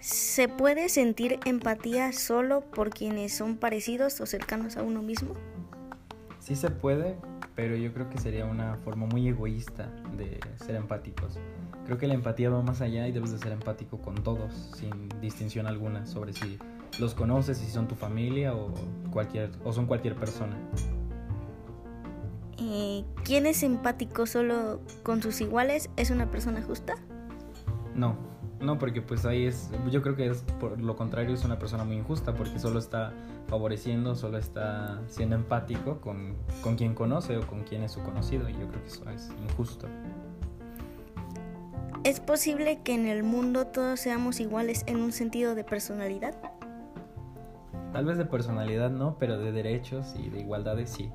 ¿Se puede sentir empatía solo por quienes son parecidos o cercanos a uno mismo? Sí se puede, pero yo creo que sería una forma muy egoísta de ser empáticos. Creo que la empatía va más allá y debes de ser empático con todos, sin distinción alguna sobre si los conoces, si son tu familia o, cualquier, o son cualquier persona. Eh, ¿Quién es empático solo con sus iguales es una persona justa? No, no, porque pues ahí es, yo creo que es por lo contrario, es una persona muy injusta porque solo está favoreciendo, solo está siendo empático con, con quien conoce o con quien es su conocido y yo creo que eso es injusto. ¿Es posible que en el mundo todos seamos iguales en un sentido de personalidad? Tal vez de personalidad no, pero de derechos y de igualdades sí.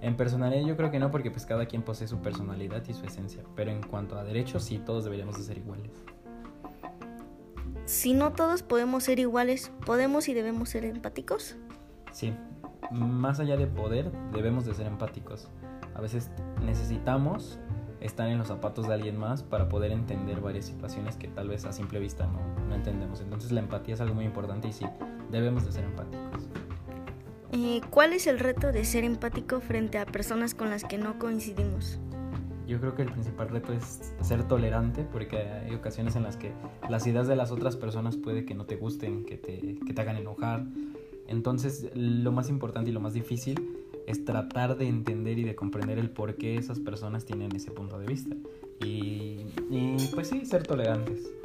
En personalidad yo creo que no porque pues cada quien posee su personalidad y su esencia, pero en cuanto a derechos sí todos deberíamos de ser iguales. Si no todos podemos ser iguales, ¿podemos y debemos ser empáticos? Sí, más allá de poder, debemos de ser empáticos. A veces necesitamos estar en los zapatos de alguien más para poder entender varias situaciones que tal vez a simple vista no, no entendemos. Entonces la empatía es algo muy importante y sí, debemos de ser empáticos. Eh, ¿Cuál es el reto de ser empático frente a personas con las que no coincidimos? Yo creo que el principal reto es ser tolerante porque hay ocasiones en las que las ideas de las otras personas puede que no te gusten, que te, que te hagan enojar. Entonces lo más importante y lo más difícil es tratar de entender y de comprender el por qué esas personas tienen ese punto de vista. Y, y pues sí, ser tolerantes.